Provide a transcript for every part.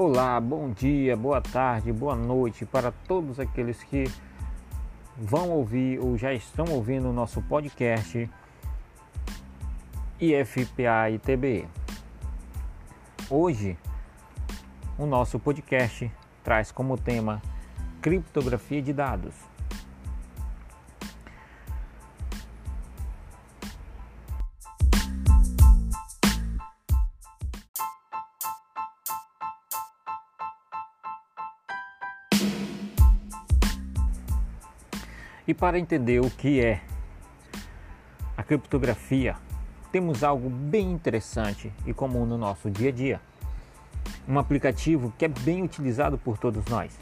Olá, bom dia, boa tarde, boa noite para todos aqueles que vão ouvir ou já estão ouvindo o nosso podcast IFPA e TBE. Hoje, o nosso podcast traz como tema criptografia de dados. E para entender o que é a criptografia, temos algo bem interessante e comum no nosso dia a dia. Um aplicativo que é bem utilizado por todos nós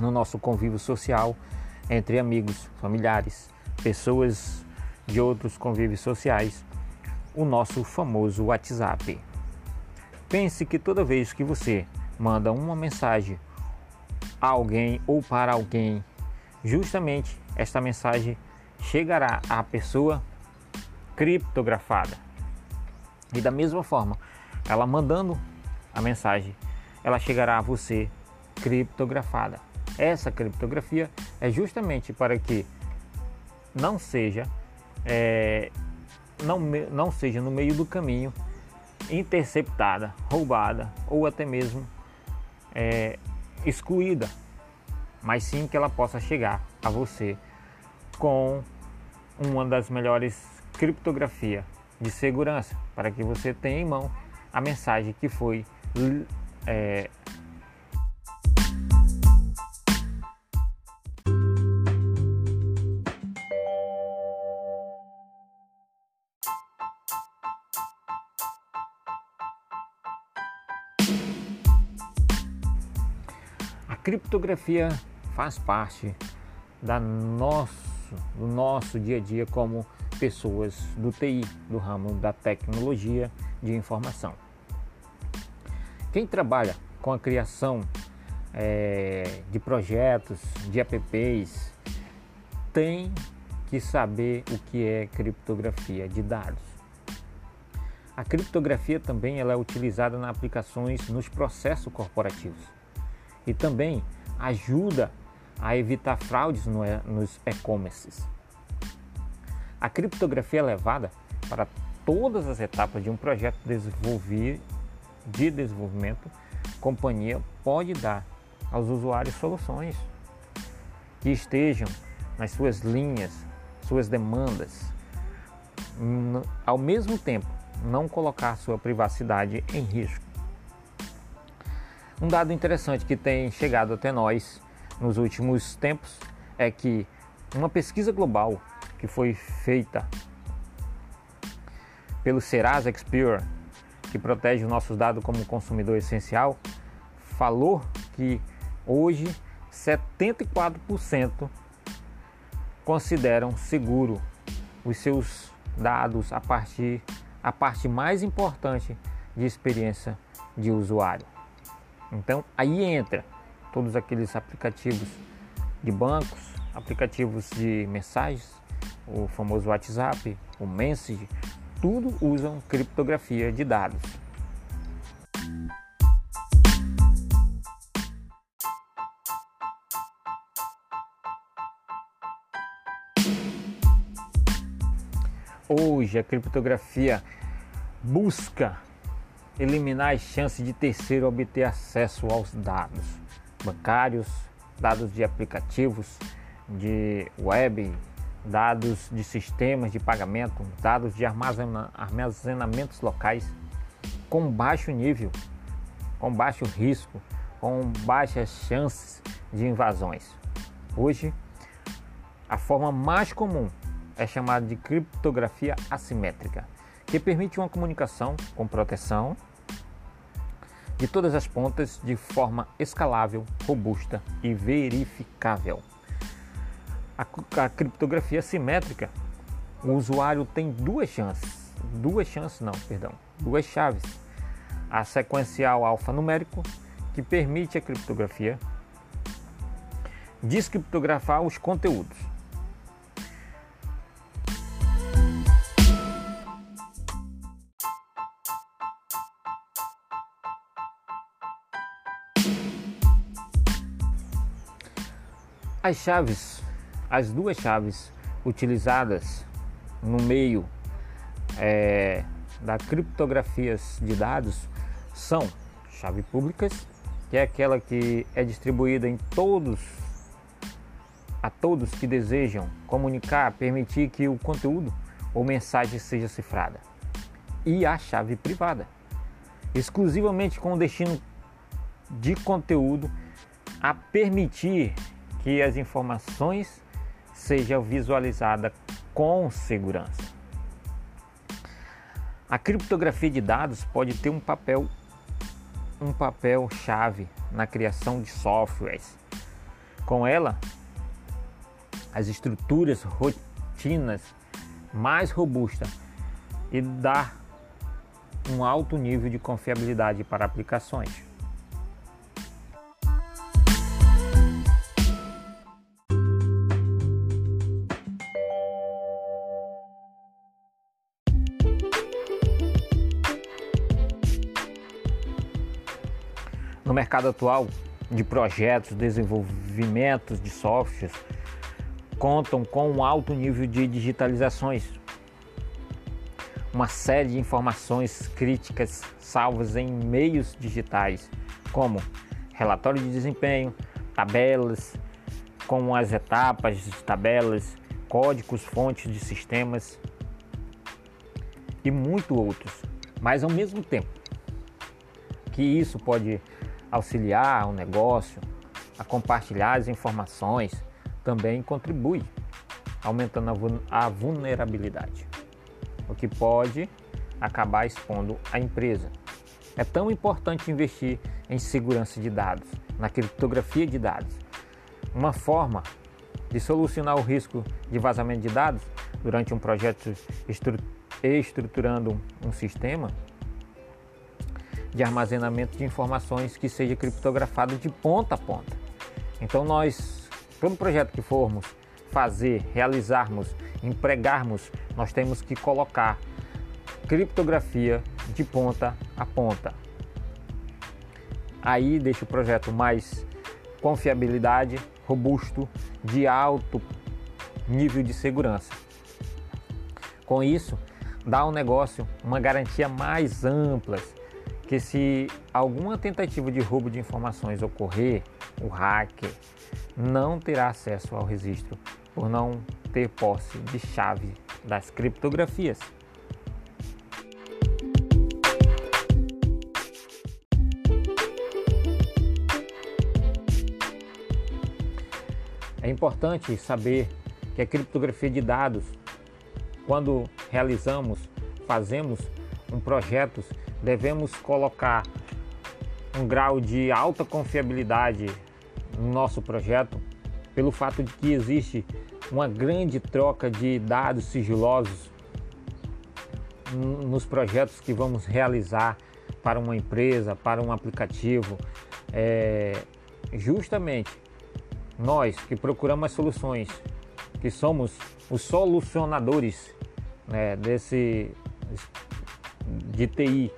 no nosso convívio social entre amigos, familiares, pessoas de outros convívios sociais, o nosso famoso WhatsApp. Pense que toda vez que você manda uma mensagem a alguém ou para alguém justamente esta mensagem chegará à pessoa criptografada. E da mesma forma, ela mandando a mensagem, ela chegará a você criptografada. Essa criptografia é justamente para que não seja é, não, não seja no meio do caminho interceptada, roubada ou até mesmo é, excluída mas sim que ela possa chegar a você com uma das melhores criptografia de segurança para que você tenha em mão a mensagem que foi é, criptografia faz parte da nosso, do nosso dia a dia como pessoas do TI, do ramo da tecnologia de informação. Quem trabalha com a criação é, de projetos, de apps, tem que saber o que é criptografia de dados. A criptografia também ela é utilizada nas aplicações nos processos corporativos e também ajuda a evitar fraudes no, nos e-commerces. A criptografia é levada para todas as etapas de um projeto de desenvolvimento, companhia pode dar aos usuários soluções que estejam nas suas linhas, suas demandas, ao mesmo tempo não colocar sua privacidade em risco. Um dado interessante que tem chegado até nós nos últimos tempos é que uma pesquisa global que foi feita pelo Serasa Experior, que protege os nossos dados como consumidor essencial, falou que hoje 74% consideram seguro os seus dados a partir a parte mais importante de experiência de usuário. Então aí entra todos aqueles aplicativos de bancos, aplicativos de mensagens, o famoso WhatsApp, o Message, tudo usam criptografia de dados. Hoje a criptografia busca eliminar as chances de terceiro obter acesso aos dados bancários, dados de aplicativos, de web, dados de sistemas de pagamento, dados de armazenamentos locais com baixo nível, com baixo risco, com baixas chances de invasões. Hoje, a forma mais comum é chamada de criptografia assimétrica, que permite uma comunicação com proteção de todas as pontas de forma escalável, robusta e verificável. A, a criptografia simétrica, o usuário tem duas chances, duas chances não, perdão, duas chaves. A sequencial alfanumérico, que permite a criptografia descriptografar os conteúdos As chaves, as duas chaves utilizadas no meio é, da criptografias de dados são chave públicas, que é aquela que é distribuída em todos a todos que desejam comunicar, permitir que o conteúdo ou mensagem seja cifrada. E a chave privada, exclusivamente com o destino de conteúdo a permitir que as informações sejam visualizadas com segurança. A criptografia de dados pode ter um papel um papel chave na criação de softwares. Com ela, as estruturas rotinas mais robustas e dar um alto nível de confiabilidade para aplicações. No mercado atual de projetos, desenvolvimentos de softwares, contam com um alto nível de digitalizações. Uma série de informações críticas salvas em meios digitais, como relatório de desempenho, tabelas, com as etapas de tabelas, códigos, fontes de sistemas e muito outros. Mas ao mesmo tempo que isso pode auxiliar o negócio a compartilhar as informações, também contribui, aumentando a vulnerabilidade, o que pode acabar expondo a empresa. É tão importante investir em segurança de dados, na criptografia de dados. Uma forma de solucionar o risco de vazamento de dados durante um projeto estruturando um sistema de armazenamento de informações que seja criptografado de ponta a ponta. Então nós, todo projeto que formos fazer, realizarmos, empregarmos, nós temos que colocar criptografia de ponta a ponta. Aí deixa o projeto mais confiabilidade, robusto, de alto nível de segurança. Com isso, dá ao negócio uma garantia mais ampla que se alguma tentativa de roubo de informações ocorrer, o hacker não terá acesso ao registro por não ter posse de chave das criptografias. É importante saber que a criptografia de dados, quando realizamos, fazemos um projeto devemos colocar um grau de alta confiabilidade no nosso projeto, pelo fato de que existe uma grande troca de dados sigilosos nos projetos que vamos realizar para uma empresa, para um aplicativo. É, justamente nós que procuramos as soluções, que somos os solucionadores né, desse de TI,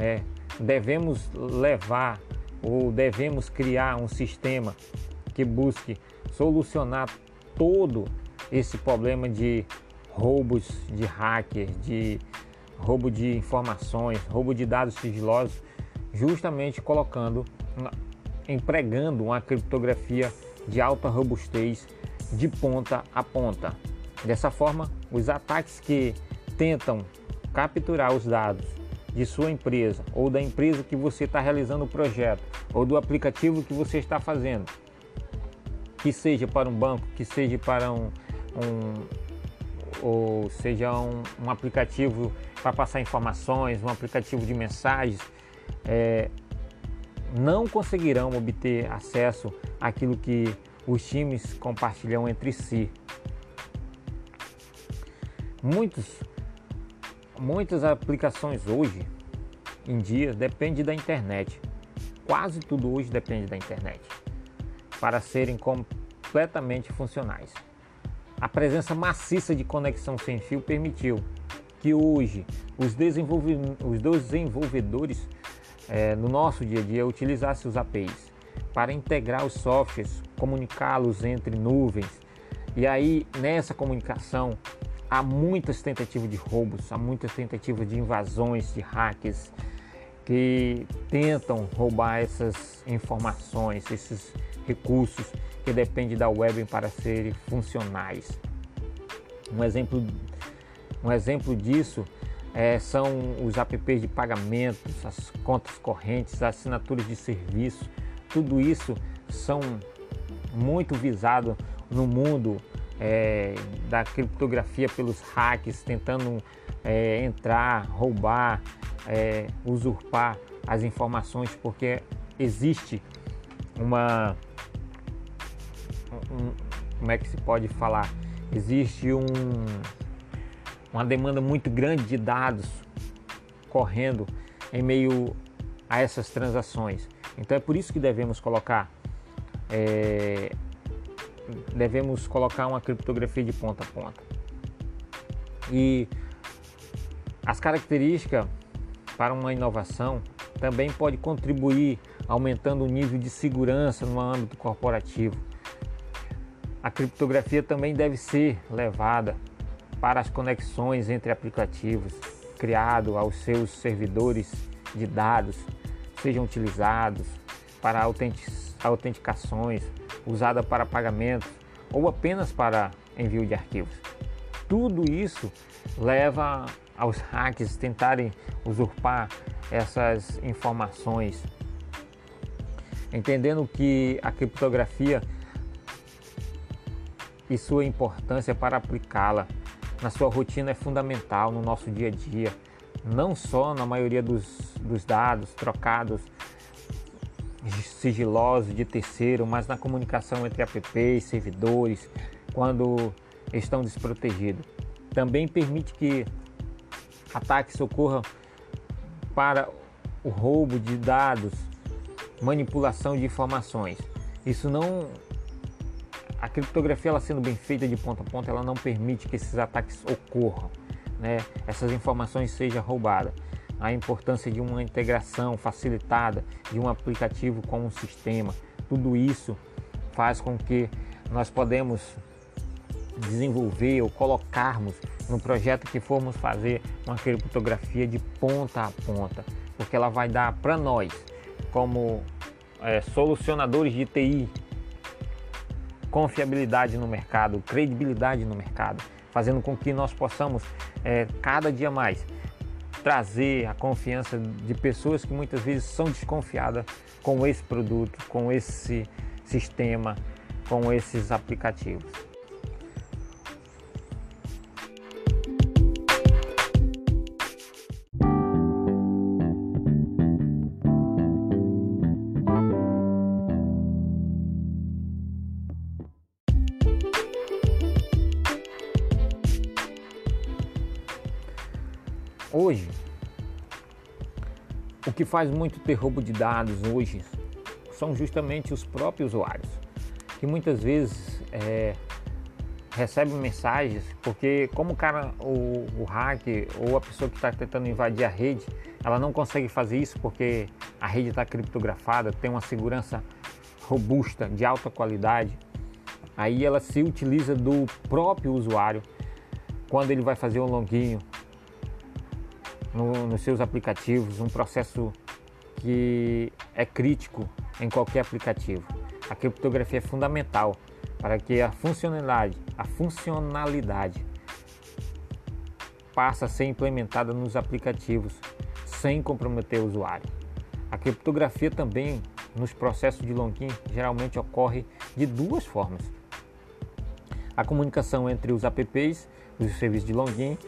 né? Devemos levar ou devemos criar um sistema que busque solucionar todo esse problema de roubos de hacker, de roubo de informações, roubo de dados sigilosos, justamente colocando, empregando uma criptografia de alta robustez de ponta a ponta. Dessa forma, os ataques que tentam capturar os dados de sua empresa ou da empresa que você está realizando o projeto ou do aplicativo que você está fazendo, que seja para um banco, que seja para um, um ou seja um, um, aplicativo para passar informações, um aplicativo de mensagens, é, não conseguirão obter acesso àquilo que os times compartilham entre si. Muitos Muitas aplicações hoje em dia dependem da internet. Quase tudo hoje depende da internet para serem completamente funcionais. A presença maciça de conexão sem fio permitiu que hoje os, desenvolve os desenvolvedores é, no nosso dia a dia utilizassem os APIs para integrar os softwares, comunicá-los entre nuvens. E aí, nessa comunicação, há muitas tentativas de roubos, há muitas tentativas de invasões, de hacks que tentam roubar essas informações, esses recursos que dependem da web para serem funcionais. Um exemplo, um exemplo disso é, são os apps de pagamentos, as contas correntes, as assinaturas de serviço. Tudo isso são muito visados no mundo é, da criptografia pelos hacks, tentando é, entrar, roubar, é, usurpar as informações, porque existe uma. Um, como é que se pode falar? Existe um uma demanda muito grande de dados correndo em meio a essas transações. Então é por isso que devemos colocar é, devemos colocar uma criptografia de ponta a ponta. E as características para uma inovação também pode contribuir aumentando o nível de segurança no âmbito corporativo. A criptografia também deve ser levada para as conexões entre aplicativos criado aos seus servidores de dados sejam utilizados para autenticações, usada para pagamentos ou apenas para envio de arquivos. Tudo isso leva aos hacks tentarem usurpar essas informações, entendendo que a criptografia e sua importância para aplicá-la na sua rotina é fundamental no nosso dia a dia, não só na maioria dos, dos dados trocados sigilosos de terceiro, mas na comunicação entre apps servidores quando estão desprotegidos. Também permite que ataques ocorram para o roubo de dados, manipulação de informações. Isso não a criptografia ela sendo bem feita de ponta a ponta, ela não permite que esses ataques ocorram, né? Essas informações sejam roubadas. A importância de uma integração facilitada de um aplicativo com um sistema, tudo isso faz com que nós podemos desenvolver ou colocarmos no projeto que formos fazer uma criptografia de ponta a ponta, porque ela vai dar para nós, como é, solucionadores de TI, confiabilidade no mercado, credibilidade no mercado, fazendo com que nós possamos é, cada dia mais trazer a confiança de pessoas que muitas vezes são desconfiadas com esse produto, com esse sistema, com esses aplicativos. O que faz muito ter roubo de dados hoje são justamente os próprios usuários, que muitas vezes é, recebem mensagens, porque como o cara, o, o hacker ou a pessoa que está tentando invadir a rede, ela não consegue fazer isso porque a rede está criptografada, tem uma segurança robusta, de alta qualidade, aí ela se utiliza do próprio usuário quando ele vai fazer um login no, nos seus aplicativos, um processo que é crítico em qualquer aplicativo. A criptografia é fundamental para que a funcionalidade, a funcionalidade passe a ser implementada nos aplicativos sem comprometer o usuário. A criptografia também nos processos de login geralmente ocorre de duas formas. A comunicação entre os apps, os serviços de login,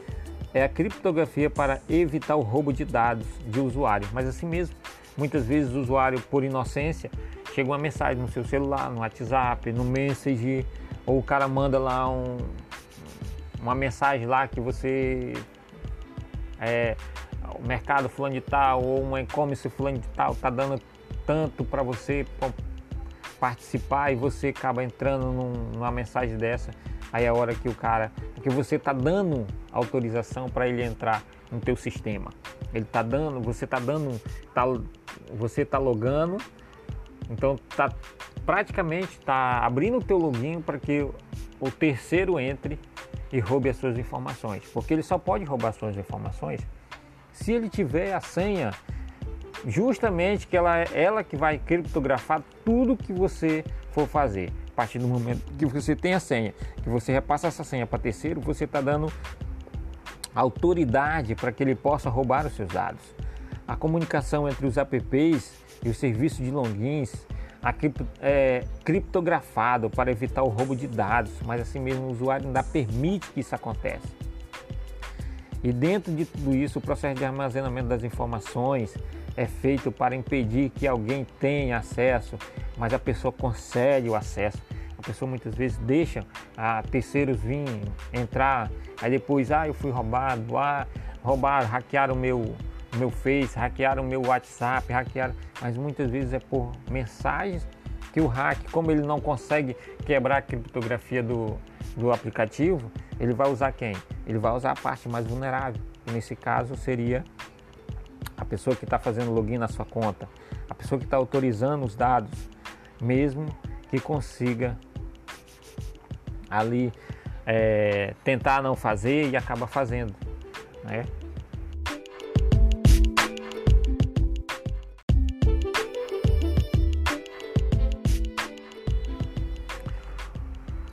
é a criptografia para evitar o roubo de dados de usuário. Mas assim mesmo, muitas vezes o usuário, por inocência, chega uma mensagem no seu celular, no WhatsApp, no Messenger, ou o cara manda lá um, uma mensagem lá que você é o mercado fulano de tal ou um e-commerce fulano de tal tá dando tanto para você participar e você acaba entrando num, numa mensagem dessa aí é a hora que o cara, porque você está dando autorização para ele entrar no teu sistema. Ele está dando, você está dando, tá, você está logando Então tá praticamente tá abrindo o teu login para que o terceiro entre e roube as suas informações, porque ele só pode roubar suas informações se ele tiver a senha justamente que ela ela que vai criptografar tudo que você for fazer. A partir do momento que você tem a senha, que você repassa essa senha para terceiro, você está dando autoridade para que ele possa roubar os seus dados. A comunicação entre os apps e o serviço de logins a cripto, é, criptografado para evitar o roubo de dados, mas assim mesmo o usuário ainda permite que isso aconteça. E dentro de tudo isso, o processo de armazenamento das informações é feito para impedir que alguém tenha acesso, mas a pessoa concede o acesso. A pessoa muitas vezes deixa a terceiros vir entrar, aí depois, ah, eu fui roubado, ah, roubaram, hackearam o meu meu Face, hackearam o meu WhatsApp, hackearam, mas muitas vezes é por mensagens que o hack, como ele não consegue quebrar a criptografia do, do aplicativo, ele vai usar quem? Ele vai usar a parte mais vulnerável. E nesse caso seria pessoa que está fazendo login na sua conta, a pessoa que está autorizando os dados, mesmo que consiga ali é, tentar não fazer e acaba fazendo, né?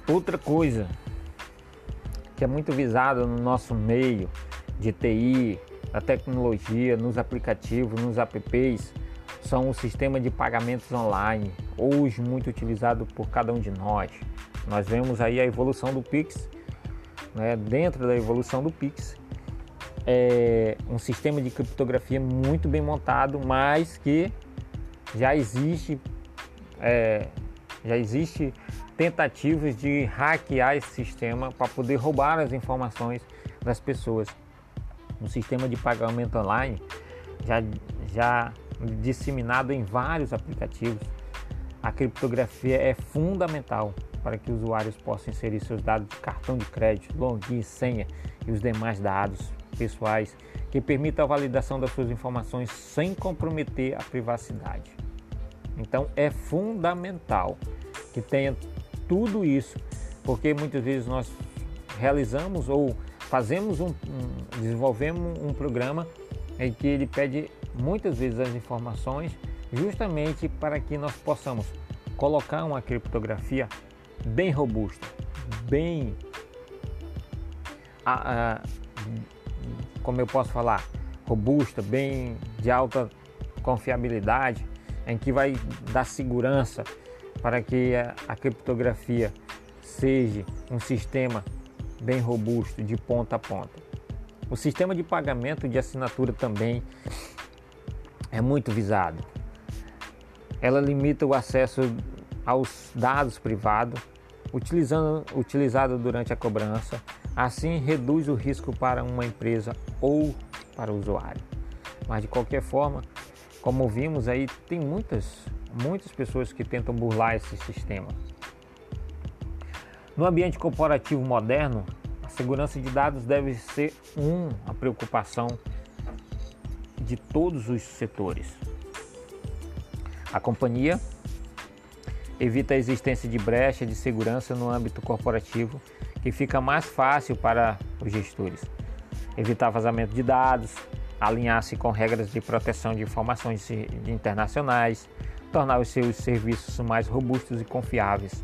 Outra coisa que é muito visada no nosso meio de TI, da tecnologia, nos aplicativos, nos apps, são o sistema de pagamentos online, hoje muito utilizado por cada um de nós. Nós vemos aí a evolução do Pix, né? dentro da evolução do Pix, é um sistema de criptografia muito bem montado, mas que já existe, é, já existe tentativas de hackear esse sistema para poder roubar as informações das pessoas. No sistema de pagamento online, já, já disseminado em vários aplicativos, a criptografia é fundamental para que usuários possam inserir seus dados de cartão de crédito, login, senha e os demais dados pessoais que permitam a validação das suas informações sem comprometer a privacidade. Então é fundamental que tenha tudo isso, porque muitas vezes nós realizamos ou fazemos um, um desenvolvemos um programa em que ele pede muitas vezes as informações justamente para que nós possamos colocar uma criptografia bem robusta, bem a, a, como eu posso falar, robusta, bem de alta confiabilidade, em que vai dar segurança para que a, a criptografia seja um sistema bem robusto de ponta a ponta. O sistema de pagamento de assinatura também é muito visado. Ela limita o acesso aos dados privados utilizando, utilizado durante a cobrança, assim reduz o risco para uma empresa ou para o usuário. Mas de qualquer forma, como vimos aí, tem muitas muitas pessoas que tentam burlar esse sistema. No ambiente corporativo moderno, a segurança de dados deve ser uma preocupação de todos os setores. A companhia evita a existência de brecha de segurança no âmbito corporativo, que fica mais fácil para os gestores. Evitar vazamento de dados, alinhar-se com regras de proteção de informações internacionais, tornar os seus serviços mais robustos e confiáveis.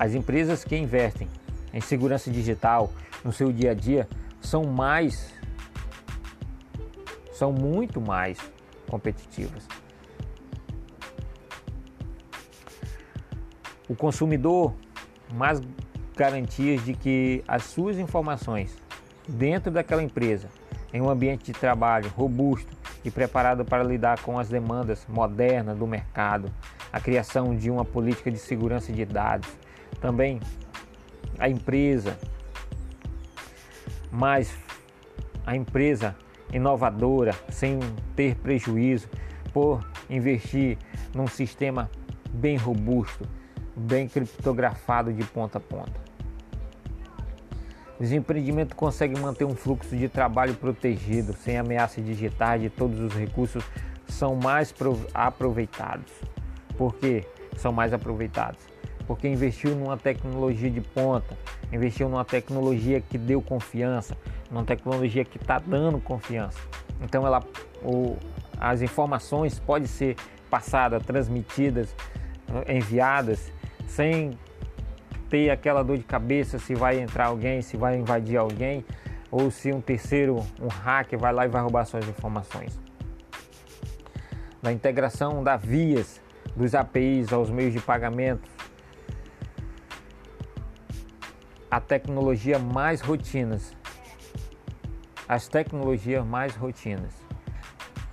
As empresas que investem em segurança digital no seu dia a dia são mais são muito mais competitivas. O consumidor mais garantias de que as suas informações dentro daquela empresa, em um ambiente de trabalho robusto, e preparado para lidar com as demandas modernas do mercado, a criação de uma política de segurança de dados. Também a empresa, mas a empresa inovadora, sem ter prejuízo, por investir num sistema bem robusto, bem criptografado de ponta a ponta. Os empreendimentos conseguem manter um fluxo de trabalho protegido, sem ameaça digitais de todos os recursos são mais aproveitados. Por que são mais aproveitados? Porque investiu numa tecnologia de ponta, investiu numa tecnologia que deu confiança, numa tecnologia que está dando confiança. Então ela, o, as informações podem ser passadas, transmitidas, enviadas sem ter aquela dor de cabeça se vai entrar alguém, se vai invadir alguém ou se um terceiro, um hacker vai lá e vai roubar suas informações. Da integração da vias dos APIs aos meios de pagamento, a tecnologia mais rotinas, as tecnologias mais rotinas,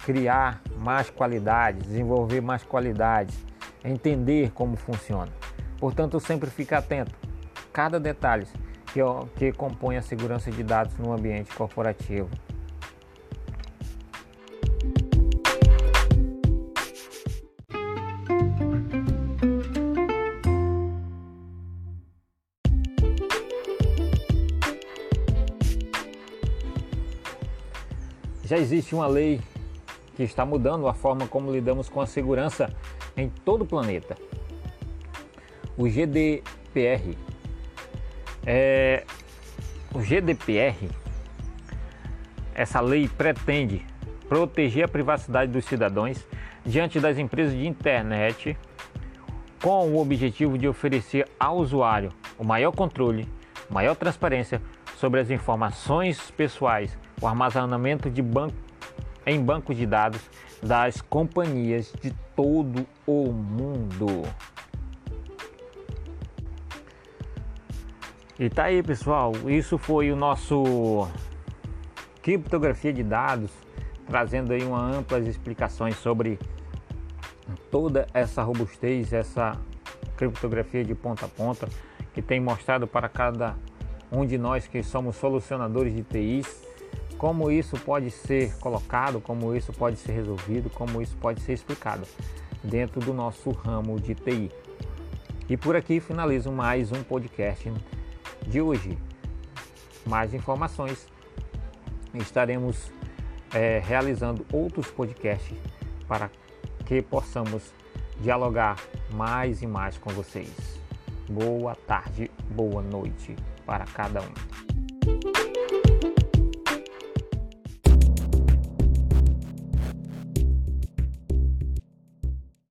criar mais qualidade, desenvolver mais qualidade, entender como funciona. Portanto, sempre fique atento. Cada detalhe que, que compõe a segurança de dados no ambiente corporativo. Existe uma lei que está mudando a forma como lidamos com a segurança em todo o planeta. O GDPR. É, o GDPR, essa lei pretende proteger a privacidade dos cidadãos diante das empresas de internet com o objetivo de oferecer ao usuário o maior controle, maior transparência sobre as informações pessoais, o armazenamento de banco, em bancos de dados das companhias de todo o mundo. E tá aí, pessoal. Isso foi o nosso criptografia de dados, trazendo aí uma amplas explicações sobre toda essa robustez, essa criptografia de ponta a ponta, que tem mostrado para cada um de nós que somos solucionadores de TIs, como isso pode ser colocado, como isso pode ser resolvido, como isso pode ser explicado dentro do nosso ramo de TI. E por aqui finalizo mais um podcast de hoje. Mais informações, estaremos é, realizando outros podcasts para que possamos dialogar mais e mais com vocês. Boa tarde, boa noite para cada um.